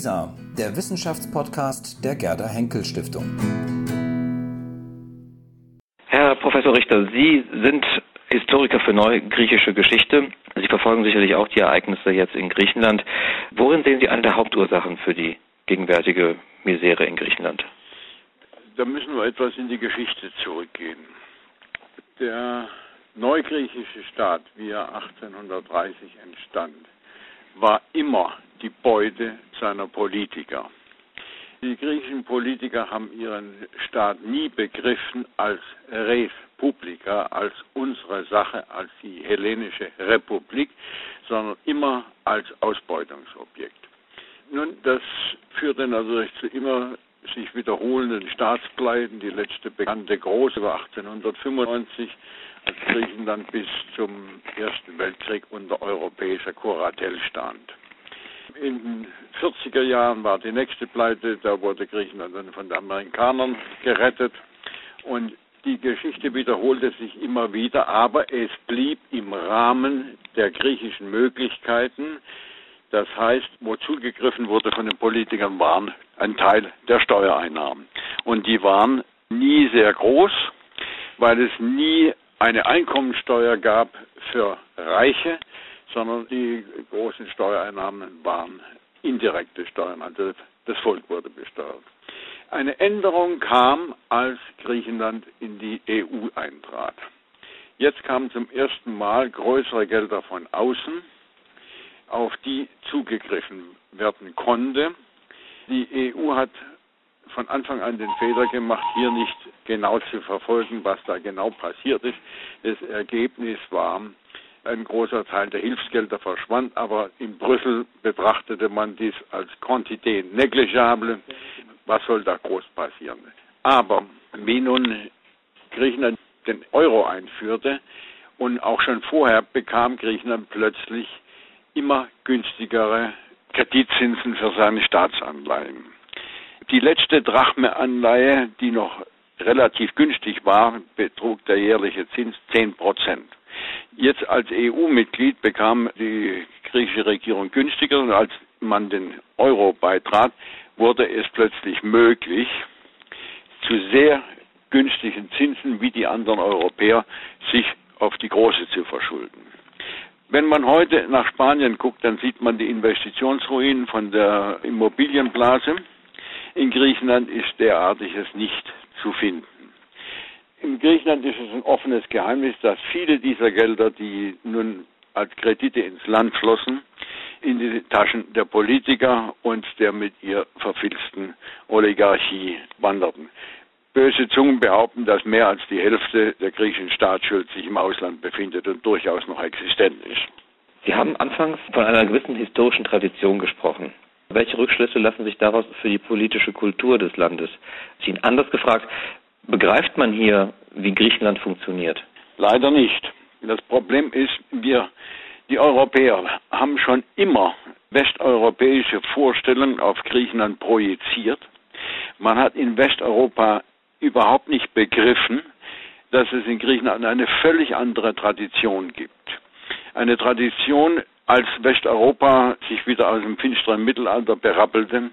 WISA, der Wissenschaftspodcast der Gerda Henkel Stiftung. Herr Professor Richter, Sie sind Historiker für neugriechische Geschichte. Sie verfolgen sicherlich auch die Ereignisse jetzt in Griechenland. Worin sehen Sie eine der Hauptursachen für die gegenwärtige Misere in Griechenland? Da müssen wir etwas in die Geschichte zurückgehen. Der neugriechische Staat, wie er 1830 entstand, war immer die Beute seiner Politiker. Die griechischen Politiker haben ihren Staat nie begriffen als Res Publica, als unsere Sache, als die hellenische Republik, sondern immer als Ausbeutungsobjekt. Nun, das führte natürlich zu immer sich wiederholenden Staatspleiten. Die letzte bekannte große war 1895, als Griechenland bis zum Ersten Weltkrieg unter europäischer Kuratell stand. In den 40er Jahren war die nächste Pleite, da wurde Griechenland dann von den Amerikanern gerettet und die Geschichte wiederholte sich immer wieder, aber es blieb im Rahmen der griechischen Möglichkeiten. Das heißt, wo zugegriffen wurde von den Politikern, waren ein Teil der Steuereinnahmen. Und die waren nie sehr groß, weil es nie eine Einkommensteuer gab für Reiche, sondern die großen Steuereinnahmen waren indirekte Steuern, also das Volk wurde besteuert. Eine Änderung kam, als Griechenland in die EU eintrat. Jetzt kamen zum ersten Mal größere Gelder von außen, auf die zugegriffen werden konnte. Die EU hat von Anfang an den Fehler gemacht, hier nicht genau zu verfolgen, was da genau passiert ist. Das Ergebnis war, ein großer Teil der Hilfsgelder verschwand, aber in Brüssel betrachtete man dies als Quantität negligible. Was soll da groß passieren? Aber wie nun Griechenland den Euro einführte und auch schon vorher bekam Griechenland plötzlich immer günstigere Kreditzinsen für seine Staatsanleihen. Die letzte Drachmeanleihe, die noch relativ günstig war, betrug der jährliche Zins 10 Prozent. Jetzt als EU-Mitglied bekam die griechische Regierung günstiger und als man den Euro beitrat, wurde es plötzlich möglich, zu sehr günstigen Zinsen wie die anderen Europäer sich auf die große zu verschulden. Wenn man heute nach Spanien guckt, dann sieht man die Investitionsruinen von der Immobilienblase. In Griechenland ist derartiges nicht zu finden. In Griechenland ist es ein offenes Geheimnis, dass viele dieser Gelder, die nun als Kredite ins Land flossen, in die Taschen der Politiker und der mit ihr verfilzten Oligarchie wanderten. Böse Zungen behaupten, dass mehr als die Hälfte der griechischen Staatsschuld sich im Ausland befindet und durchaus noch existent ist. Sie haben anfangs von einer gewissen historischen Tradition gesprochen. Welche Rückschlüsse lassen sich daraus für die politische Kultur des Landes ziehen? Anders gefragt, Begreift man hier, wie Griechenland funktioniert? Leider nicht. Das Problem ist, wir, die Europäer, haben schon immer westeuropäische Vorstellungen auf Griechenland projiziert. Man hat in Westeuropa überhaupt nicht begriffen, dass es in Griechenland eine völlig andere Tradition gibt. Eine Tradition, als Westeuropa sich wieder aus dem finsteren Mittelalter berappelte,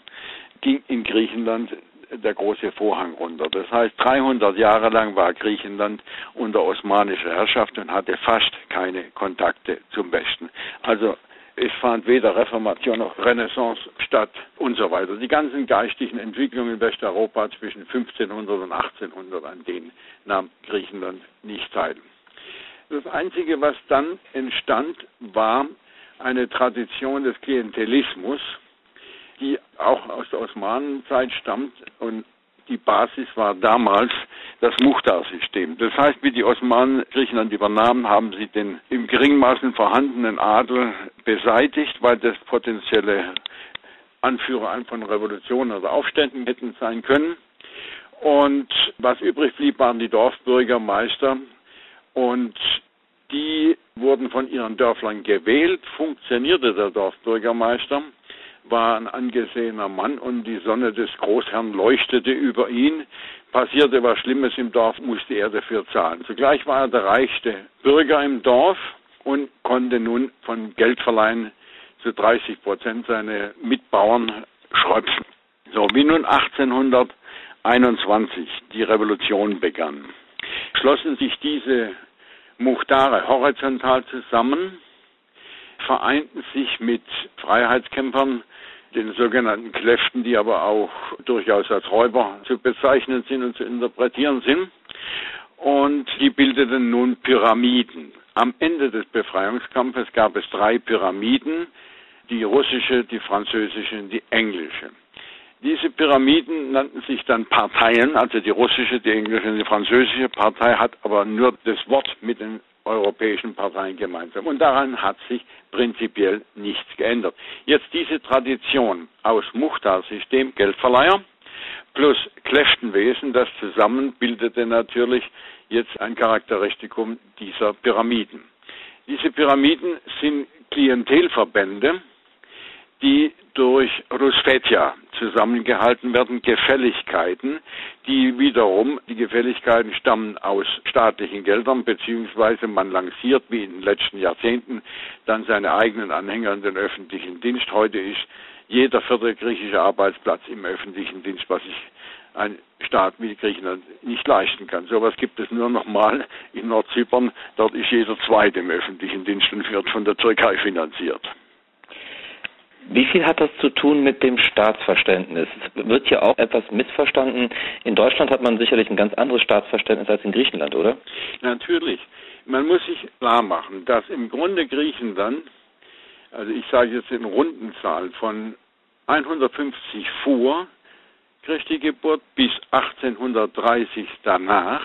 ging in Griechenland der große Vorhang runter. Das heißt, 300 Jahre lang war Griechenland unter osmanischer Herrschaft und hatte fast keine Kontakte zum Westen. Also es fand weder Reformation noch Renaissance statt und so weiter. Die ganzen geistigen Entwicklungen in Westeuropa zwischen 1500 und 1800, an denen nahm Griechenland nicht teil. Das Einzige, was dann entstand, war eine Tradition des Klientelismus, die auch aus der Osmanenzeit stammt und die Basis war damals das Muchtar-System. Das heißt, wie die Osmanen Griechenland übernahmen, haben sie den im geringmaßen vorhandenen Adel beseitigt, weil das potenzielle Anführer von Revolutionen oder Aufständen hätten sein können. Und was übrig blieb, waren die Dorfbürgermeister. Und die wurden von ihren Dörflern gewählt, funktionierte der Dorfbürgermeister war ein angesehener Mann und die Sonne des Großherrn leuchtete über ihn. Passierte was Schlimmes im Dorf, musste er dafür zahlen. Zugleich war er der reichste Bürger im Dorf und konnte nun von Geldverleihen zu 30 Prozent seine Mitbauern schröpfen. So, wie nun 1821 die Revolution begann, schlossen sich diese Muchtare horizontal zusammen, vereinten sich mit Freiheitskämpfern, den sogenannten Kläften, die aber auch durchaus als Räuber zu bezeichnen sind und zu interpretieren sind. Und die bildeten nun Pyramiden. Am Ende des Befreiungskampfes gab es drei Pyramiden, die russische, die französische und die englische. Diese Pyramiden nannten sich dann Parteien, also die russische, die englische und die französische Partei hat aber nur das Wort mit den europäischen Parteien gemeinsam. Und daran hat sich prinzipiell nichts geändert. Jetzt diese Tradition aus Muchtar-System, Geldverleiher, plus Kläftenwesen, das zusammen bildete natürlich jetzt ein Charakteristikum dieser Pyramiden. Diese Pyramiden sind Klientelverbände, die durch Rusfetja zusammengehalten werden, Gefälligkeiten, die wiederum, die Gefälligkeiten stammen aus staatlichen Geldern, beziehungsweise man lanciert, wie in den letzten Jahrzehnten, dann seine eigenen Anhänger in den öffentlichen Dienst. Heute ist jeder vierte griechische Arbeitsplatz im öffentlichen Dienst, was sich ein Staat wie Griechenland nicht leisten kann. Sowas gibt es nur noch mal in Nordzypern. Dort ist jeder zweite im öffentlichen Dienst und wird von der Türkei finanziert. Wie viel hat das zu tun mit dem Staatsverständnis? Es wird hier auch etwas missverstanden. In Deutschland hat man sicherlich ein ganz anderes Staatsverständnis als in Griechenland, oder? Natürlich. Man muss sich klar machen, dass im Grunde Griechenland, also ich sage jetzt in Rundenzahlen von 150 vor Christi Geburt bis 1830 danach,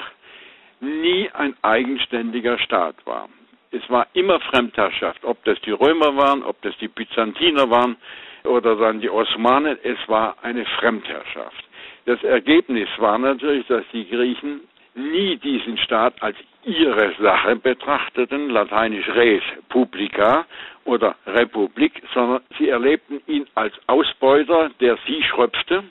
nie ein eigenständiger Staat war. Es war immer Fremdherrschaft, ob das die Römer waren, ob das die Byzantiner waren oder dann die Osmanen, es war eine Fremdherrschaft. Das Ergebnis war natürlich, dass die Griechen nie diesen Staat als ihre Sache betrachteten, lateinisch res publica oder Republik, sondern sie erlebten ihn als Ausbeuter, der sie schröpfte.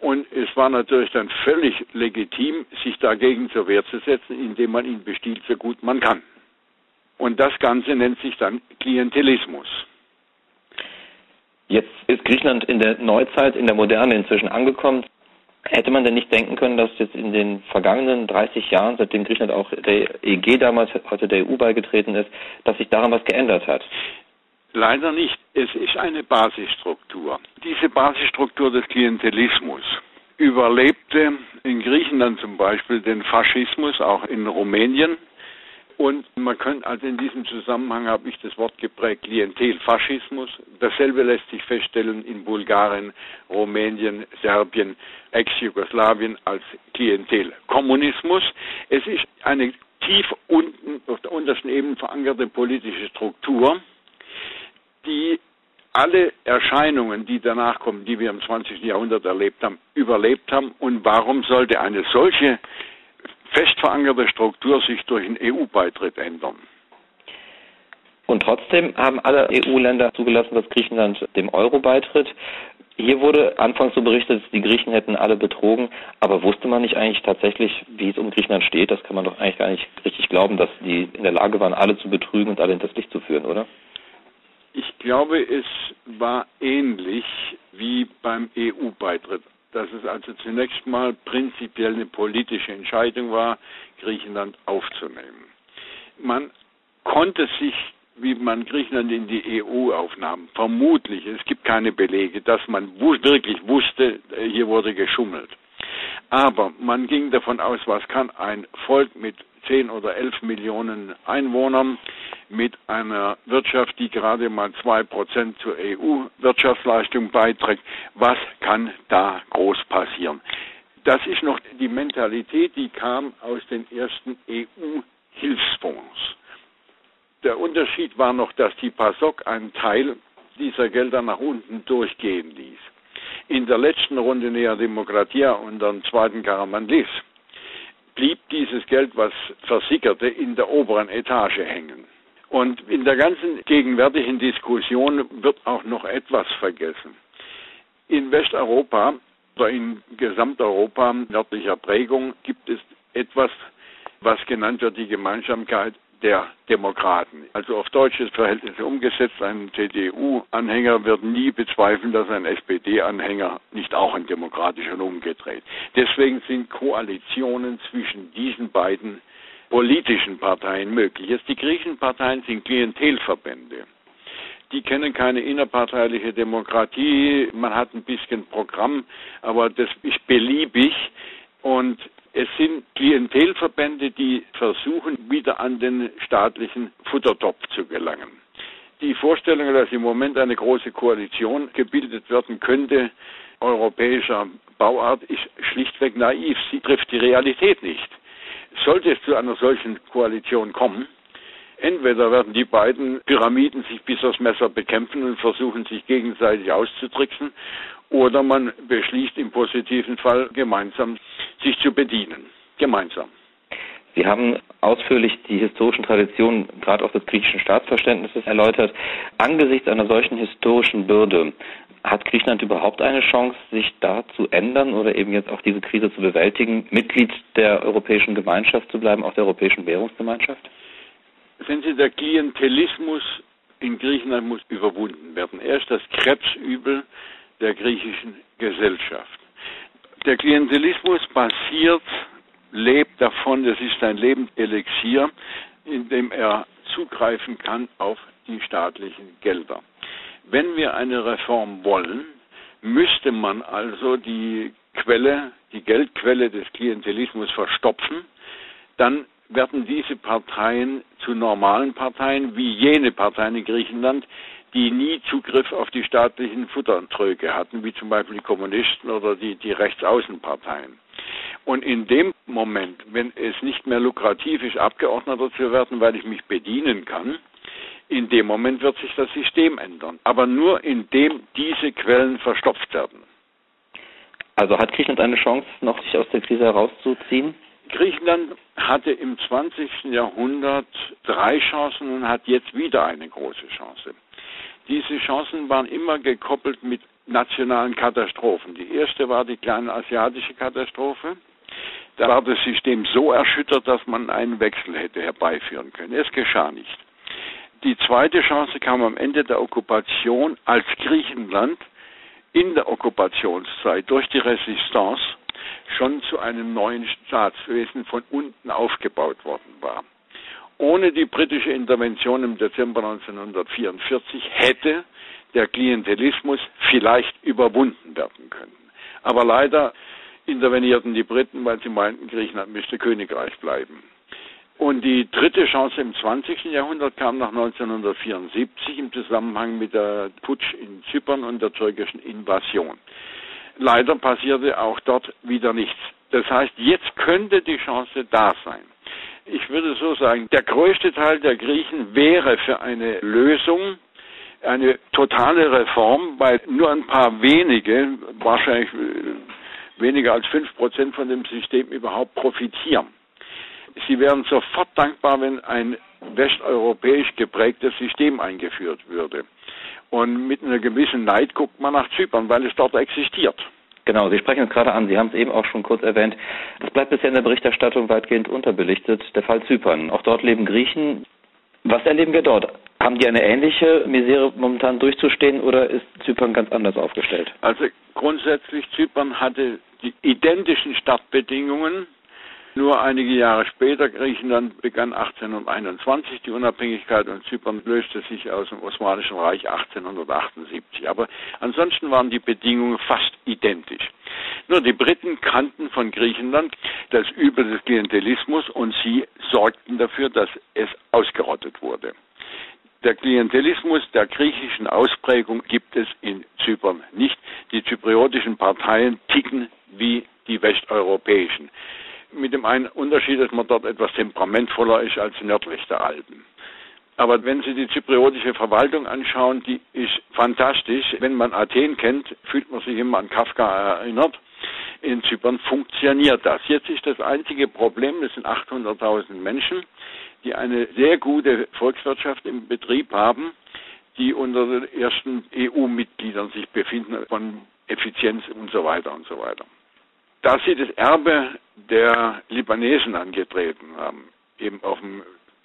Und es war natürlich dann völlig legitim, sich dagegen zur Wehr zu setzen, indem man ihn bestiehlt, so gut man kann. Und das Ganze nennt sich dann Klientelismus. Jetzt ist Griechenland in der Neuzeit, in der Moderne inzwischen angekommen. Hätte man denn nicht denken können, dass jetzt in den vergangenen 30 Jahren, seitdem Griechenland auch der EG damals, heute der EU beigetreten ist, dass sich daran was geändert hat? Leider nicht. Es ist eine Basisstruktur. Diese Basisstruktur des Klientelismus überlebte in Griechenland zum Beispiel den Faschismus, auch in Rumänien, und man kann also in diesem Zusammenhang habe ich das Wort geprägt, Klientelfaschismus. Dasselbe lässt sich feststellen in Bulgarien, Rumänien, Serbien, Ex-Jugoslawien als Klientelkommunismus. Es ist eine tief unten auf der untersten Ebene verankerte politische Struktur, die alle Erscheinungen, die danach kommen, die wir im 20. Jahrhundert erlebt haben, überlebt haben. Und warum sollte eine solche fest verankerte Struktur sich durch einen EU-Beitritt ändern. Und trotzdem haben alle EU-Länder zugelassen, dass Griechenland dem Euro beitritt. Hier wurde anfangs so berichtet, die Griechen hätten alle betrogen, aber wusste man nicht eigentlich tatsächlich, wie es um Griechenland steht? Das kann man doch eigentlich gar nicht richtig glauben, dass die in der Lage waren, alle zu betrügen und alle hinters Licht zu führen, oder? Ich glaube, es war ähnlich wie beim EU-Beitritt dass es also zunächst mal prinzipiell eine politische Entscheidung war, Griechenland aufzunehmen. Man konnte sich, wie man Griechenland in die EU aufnahm, vermutlich, es gibt keine Belege, dass man wirklich wusste, hier wurde geschummelt. Aber man ging davon aus, was kann ein Volk mit 10 oder 11 Millionen Einwohnern mit einer Wirtschaft, die gerade mal zwei Prozent zur EU-Wirtschaftsleistung beiträgt. Was kann da groß passieren? Das ist noch die Mentalität, die kam aus den ersten EU-Hilfsfonds. Der Unterschied war noch, dass die PASOK einen Teil dieser Gelder nach unten durchgehen ließ. In der letzten Runde Nea Demokratia unter dem zweiten Karamanlis blieb dieses Geld, was versickerte, in der oberen Etage hängen. Und in der ganzen gegenwärtigen Diskussion wird auch noch etwas vergessen. In Westeuropa oder in Gesamteuropa nördlicher Prägung gibt es etwas, was genannt wird die Gemeinsamkeit der Demokraten. Also auf deutsches Verhältnis umgesetzt, ein CDU-Anhänger wird nie bezweifeln, dass ein SPD-Anhänger nicht auch ein demokratischer umgedreht. Deswegen sind Koalitionen zwischen diesen beiden politischen Parteien möglich. Jetzt die griechischen Parteien sind Klientelverbände. Die kennen keine innerparteiliche Demokratie. Man hat ein bisschen Programm, aber das ist beliebig. Und es sind Klientelverbände, die versuchen, wieder an den staatlichen Futtertopf zu gelangen. Die Vorstellung, dass im Moment eine große Koalition gebildet werden könnte, europäischer Bauart, ist schlichtweg naiv. Sie trifft die Realität nicht. Sollte es zu einer solchen Koalition kommen, entweder werden die beiden Pyramiden sich bis aufs Messer bekämpfen und versuchen, sich gegenseitig auszutricksen, oder man beschließt im positiven Fall gemeinsam sich zu bedienen. Gemeinsam. Sie haben ausführlich die historischen Traditionen, gerade auch des griechischen Staatsverständnisses erläutert. Angesichts einer solchen historischen Bürde, hat Griechenland überhaupt eine Chance, sich da zu ändern oder eben jetzt auch diese Krise zu bewältigen, Mitglied der Europäischen Gemeinschaft zu bleiben, auch der Europäischen Währungsgemeinschaft? Sehen Sie, der Klientelismus in Griechenland muss überwunden werden. Er ist das Krebsübel der griechischen Gesellschaft. Der Klientelismus basiert, lebt davon, das ist ein Lebenselixier, in dem er zugreifen kann auf die staatlichen Gelder. Wenn wir eine Reform wollen, müsste man also die Quelle, die Geldquelle des Klientelismus verstopfen, dann werden diese Parteien zu normalen Parteien wie jene Parteien in Griechenland, die nie Zugriff auf die staatlichen Futtertröge hatten, wie zum Beispiel die Kommunisten oder die, die Rechtsaußenparteien. Und in dem Moment, wenn es nicht mehr lukrativ ist, Abgeordneter zu werden, weil ich mich bedienen kann, in dem Moment wird sich das System ändern. Aber nur indem diese Quellen verstopft werden. Also hat Griechenland eine Chance, noch sich aus der Krise herauszuziehen? Griechenland hatte im 20. Jahrhundert drei Chancen und hat jetzt wieder eine große Chance. Diese Chancen waren immer gekoppelt mit nationalen Katastrophen. Die erste war die kleine asiatische Katastrophe. Da war das System so erschüttert, dass man einen Wechsel hätte herbeiführen können. Es geschah nicht. Die zweite Chance kam am Ende der Okkupation, als Griechenland in der Okkupationszeit durch die Resistance schon zu einem neuen Staatswesen von unten aufgebaut worden war ohne die britische Intervention im Dezember 1944 hätte der Klientelismus vielleicht überwunden werden können. Aber leider intervenierten die Briten, weil sie meinten, Griechenland müsste Königreich bleiben. Und die dritte Chance im 20. Jahrhundert kam nach 1974 im Zusammenhang mit der Putsch in Zypern und der türkischen Invasion. Leider passierte auch dort wieder nichts. Das heißt, jetzt könnte die Chance da sein. Ich würde so sagen, der größte Teil der Griechen wäre für eine Lösung, eine totale Reform, weil nur ein paar wenige, wahrscheinlich äh, weniger als fünf Prozent von dem System überhaupt profitieren. Sie wären sofort dankbar, wenn ein westeuropäisch geprägtes System eingeführt würde. Und mit einer gewissen Neid guckt man nach Zypern, weil es dort existiert. Genau, Sie sprechen es gerade an. Sie haben es eben auch schon kurz erwähnt. Das bleibt bisher in der Berichterstattung weitgehend unterbelichtet. Der Fall Zypern. Auch dort leben Griechen. Was erleben wir dort? Haben die eine ähnliche Misere momentan durchzustehen oder ist Zypern ganz anders aufgestellt? Also grundsätzlich Zypern hatte die identischen Startbedingungen nur einige Jahre später, Griechenland begann 1821 die Unabhängigkeit und Zypern löste sich aus dem Osmanischen Reich 1878. Aber ansonsten waren die Bedingungen fast identisch. Nur die Briten kannten von Griechenland das Übel des Klientelismus und sie sorgten dafür, dass es ausgerottet wurde. Der Klientelismus der griechischen Ausprägung gibt es in Zypern nicht. Die zypriotischen Parteien ticken wie die westeuropäischen mit dem einen Unterschied, dass man dort etwas temperamentvoller ist als nördlich der Alpen. Aber wenn Sie die zypriotische Verwaltung anschauen, die ist fantastisch. Wenn man Athen kennt, fühlt man sich immer an Kafka erinnert. In Zypern funktioniert das. Jetzt ist das einzige Problem, das sind 800.000 Menschen, die eine sehr gute Volkswirtschaft im Betrieb haben, die unter den ersten EU-Mitgliedern sich befinden von Effizienz und so weiter und so weiter da sie das Erbe der Libanesen angetreten haben, eben auf dem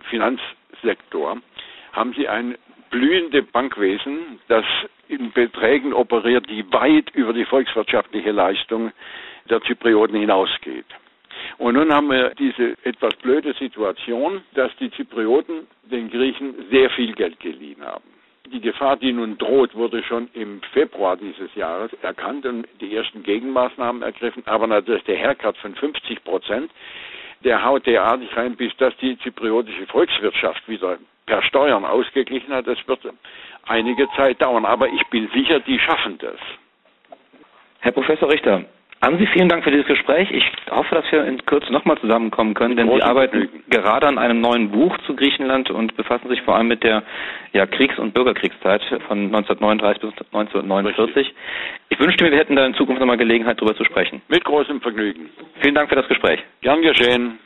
Finanzsektor haben sie ein blühende Bankwesen, das in Beträgen operiert, die weit über die volkswirtschaftliche Leistung der Zyprioten hinausgeht. Und nun haben wir diese etwas blöde Situation, dass die Zyprioten den Griechen sehr viel Geld geliehen haben. Die Gefahr, die nun droht, wurde schon im Februar dieses Jahres erkannt und die ersten Gegenmaßnahmen ergriffen. Aber natürlich der Haircut von 50 Prozent, der haut derartig rein, bis das die zypriotische Volkswirtschaft wieder per Steuern ausgeglichen hat. Das wird einige Zeit dauern. Aber ich bin sicher, die schaffen das. Herr Professor Richter, haben Sie vielen Dank für dieses Gespräch. Ich hoffe, dass wir in Kürze nochmal zusammenkommen können, denn Sie arbeiten Vergnügen. gerade an einem neuen Buch zu Griechenland und befassen sich vor allem mit der ja, Kriegs- und Bürgerkriegszeit von 1939 bis 1949. Richtig. Ich wünschte mir, wir hätten da in Zukunft nochmal Gelegenheit, darüber zu sprechen. Mit großem Vergnügen. Vielen Dank für das Gespräch. Gern geschehen.